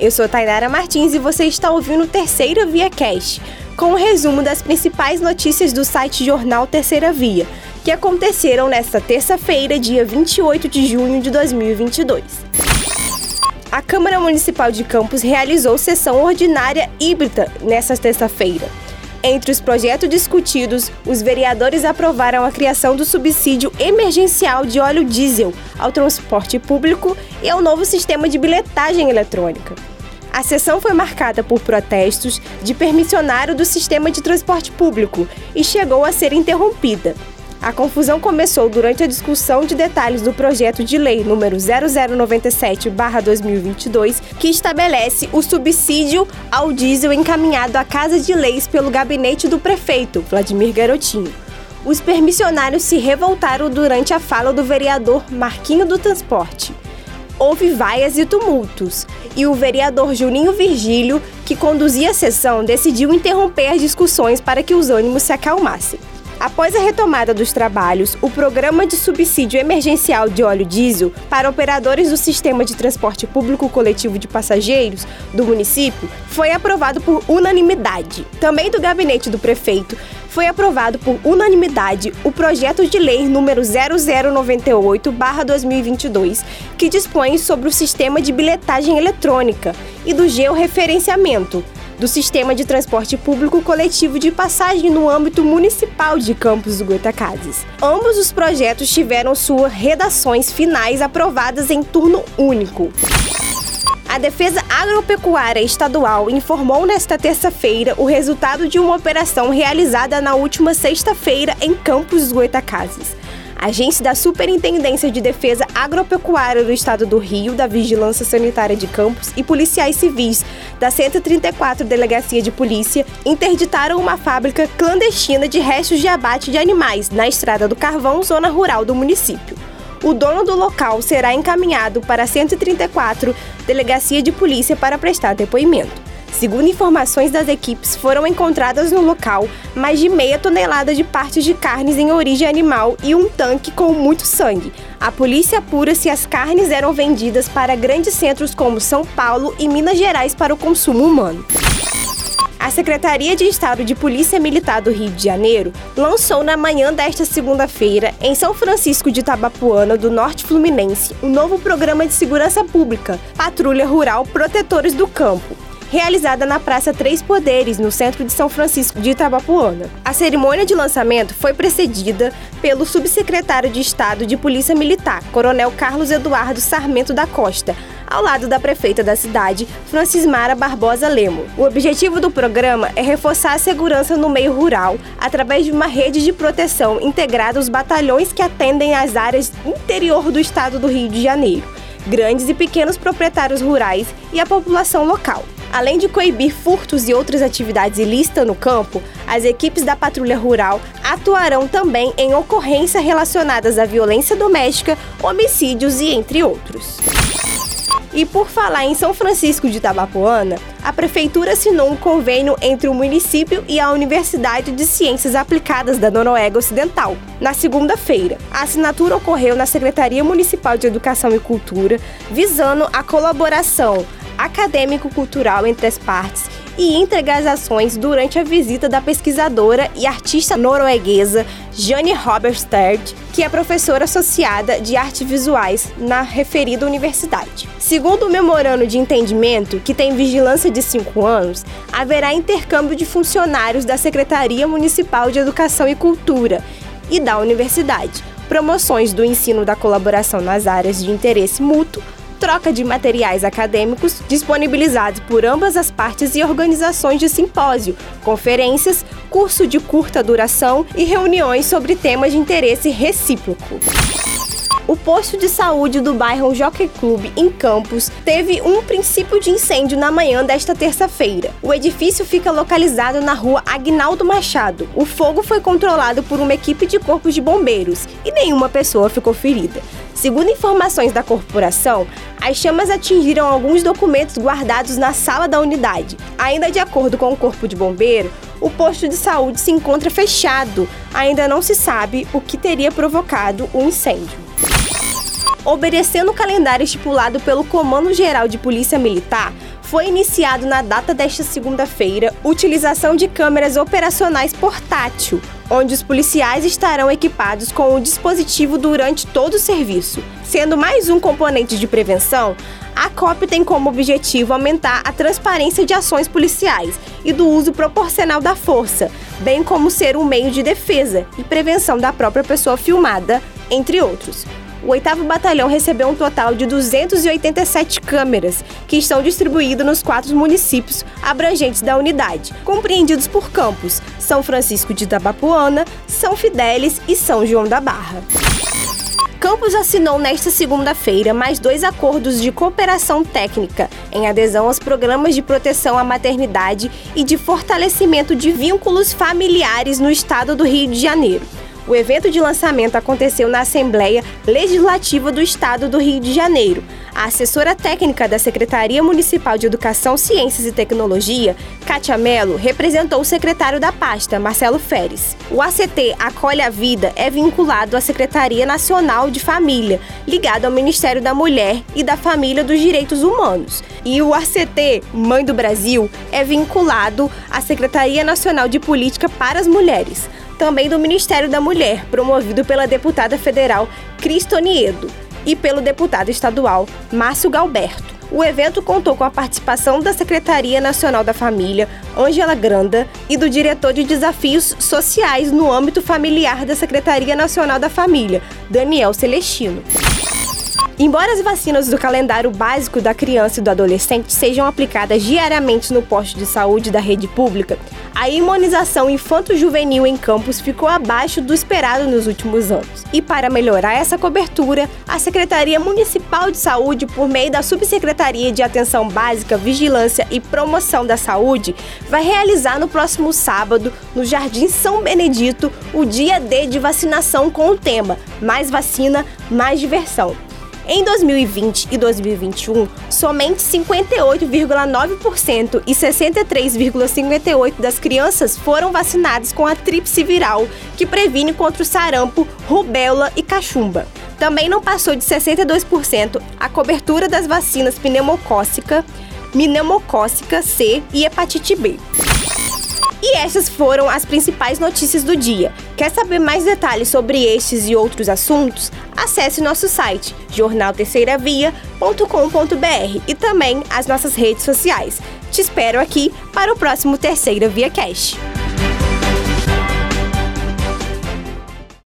Eu sou Tainara Martins e você está ouvindo o Terceira Via Cast, com um resumo das principais notícias do site Jornal Terceira Via, que aconteceram nesta terça-feira, dia 28 de junho de 2022. A Câmara Municipal de Campos realizou sessão ordinária híbrida nesta terça-feira. Entre os projetos discutidos, os vereadores aprovaram a criação do subsídio emergencial de óleo diesel ao transporte público e ao novo sistema de bilhetagem eletrônica. A sessão foi marcada por protestos de permissionário do sistema de transporte público e chegou a ser interrompida. A confusão começou durante a discussão de detalhes do projeto de lei número 0097/2022, que estabelece o subsídio ao diesel encaminhado à Casa de Leis pelo gabinete do prefeito, Vladimir Garotinho. Os permissionários se revoltaram durante a fala do vereador Marquinho do Transporte. Houve vaias e tumultos, e o vereador Juninho Virgílio, que conduzia a sessão, decidiu interromper as discussões para que os ânimos se acalmassem. Após a retomada dos trabalhos, o Programa de Subsídio Emergencial de Óleo Diesel para operadores do Sistema de Transporte Público Coletivo de Passageiros do município foi aprovado por unanimidade. Também do gabinete do prefeito foi aprovado por unanimidade o projeto de lei número 0098/2022, que dispõe sobre o sistema de bilhetagem eletrônica e do georreferenciamento do Sistema de Transporte Público Coletivo de Passagem no âmbito municipal de Campos do Goitacazes. Ambos os projetos tiveram suas redações finais aprovadas em turno único. A Defesa Agropecuária Estadual informou nesta terça-feira o resultado de uma operação realizada na última sexta-feira em Campos dos Goitacazes agentes da Superintendência de Defesa Agropecuária do Estado do Rio, da Vigilância Sanitária de Campos e policiais civis da 134 Delegacia de Polícia interditaram uma fábrica clandestina de restos de abate de animais na Estrada do Carvão, zona rural do município. O dono do local será encaminhado para a 134 Delegacia de Polícia para prestar depoimento. Segundo informações das equipes, foram encontradas no local mais de meia tonelada de partes de carnes em origem animal e um tanque com muito sangue. A polícia apura se as carnes eram vendidas para grandes centros como São Paulo e Minas Gerais para o consumo humano. A Secretaria de Estado de Polícia Militar do Rio de Janeiro lançou na manhã desta segunda-feira, em São Francisco de Tabapuana, do Norte Fluminense, um novo programa de segurança pública, Patrulha Rural Protetores do Campo, realizada na Praça Três Poderes, no centro de São Francisco de Itabapuana. A cerimônia de lançamento foi precedida pelo subsecretário de Estado de Polícia Militar, Coronel Carlos Eduardo Sarmento da Costa, ao lado da prefeita da cidade, Francismara Barbosa Lemo. O objetivo do programa é reforçar a segurança no meio rural através de uma rede de proteção integrada aos batalhões que atendem às áreas interior do estado do Rio de Janeiro, grandes e pequenos proprietários rurais e a população local. Além de coibir furtos e outras atividades ilícitas no campo, as equipes da Patrulha Rural atuarão também em ocorrências relacionadas à violência doméstica, homicídios e entre outros. E por falar em São Francisco de Itabapoana, a prefeitura assinou um convênio entre o município e a Universidade de Ciências Aplicadas da Noruega Ocidental. Na segunda-feira, a assinatura ocorreu na Secretaria Municipal de Educação e Cultura, visando a colaboração acadêmico-cultural entre as partes e entrega as ações durante a visita da pesquisadora e artista norueguesa Jane Roberstad, que é professora associada de artes visuais na referida universidade. Segundo o memorando de entendimento, que tem vigilância de cinco anos, haverá intercâmbio de funcionários da Secretaria Municipal de Educação e Cultura e da universidade, promoções do ensino da colaboração nas áreas de interesse mútuo, troca de materiais acadêmicos disponibilizados por ambas as partes e organizações de simpósio, conferências, curso de curta duração e reuniões sobre temas de interesse recíproco. O posto de saúde do bairro Jockey Club, em Campos, teve um princípio de incêndio na manhã desta terça-feira. O edifício fica localizado na rua Agnaldo Machado. O fogo foi controlado por uma equipe de corpos de bombeiros e nenhuma pessoa ficou ferida. Segundo informações da corporação, as chamas atingiram alguns documentos guardados na sala da unidade. Ainda de acordo com o Corpo de Bombeiro, o posto de saúde se encontra fechado. Ainda não se sabe o que teria provocado o incêndio. Obedecendo o calendário estipulado pelo Comando Geral de Polícia Militar, foi iniciado na data desta segunda-feira utilização de câmeras operacionais portátil, onde os policiais estarão equipados com o dispositivo durante todo o serviço. Sendo mais um componente de prevenção, a COP tem como objetivo aumentar a transparência de ações policiais e do uso proporcional da força, bem como ser um meio de defesa e prevenção da própria pessoa filmada, entre outros. O 8 Batalhão recebeu um total de 287 câmeras, que estão distribuídas nos quatro municípios abrangentes da unidade, compreendidos por campos São Francisco de Itabapuana, São Fidélis e São João da Barra. Campos assinou nesta segunda-feira mais dois acordos de cooperação técnica em adesão aos programas de proteção à maternidade e de fortalecimento de vínculos familiares no estado do Rio de Janeiro. O evento de lançamento aconteceu na Assembleia Legislativa do Estado do Rio de Janeiro. A assessora técnica da Secretaria Municipal de Educação, Ciências e Tecnologia, Kátia Mello, representou o secretário da pasta, Marcelo Feres. O ACT Acolhe a Vida é vinculado à Secretaria Nacional de Família, ligado ao Ministério da Mulher e da Família dos Direitos Humanos. E o ACT Mãe do Brasil é vinculado à Secretaria Nacional de Política para as Mulheres também do Ministério da Mulher, promovido pela deputada federal Cristoniedo e pelo deputado estadual Márcio Galberto. O evento contou com a participação da Secretaria Nacional da Família, Ângela Granda, e do diretor de Desafios Sociais no âmbito familiar da Secretaria Nacional da Família, Daniel Celestino. Embora as vacinas do calendário básico da criança e do adolescente sejam aplicadas diariamente no posto de saúde da rede pública, a imunização infanto-juvenil em campos ficou abaixo do esperado nos últimos anos. E para melhorar essa cobertura, a Secretaria Municipal de Saúde, por meio da Subsecretaria de Atenção Básica, Vigilância e Promoção da Saúde, vai realizar no próximo sábado, no Jardim São Benedito, o dia D de vacinação com o tema Mais vacina, mais diversão. Em 2020 e 2021, somente 58,9% e 63,58% das crianças foram vacinadas com a tríplice viral, que previne contra o sarampo, rubéola e cachumba. Também não passou de 62% a cobertura das vacinas pneumocócica, pneumocócica C e hepatite B. E essas foram as principais notícias do dia. Quer saber mais detalhes sobre estes e outros assuntos? Acesse nosso site jornalterceiravia.com.br e também as nossas redes sociais. Te espero aqui para o próximo Terceira Via Cash.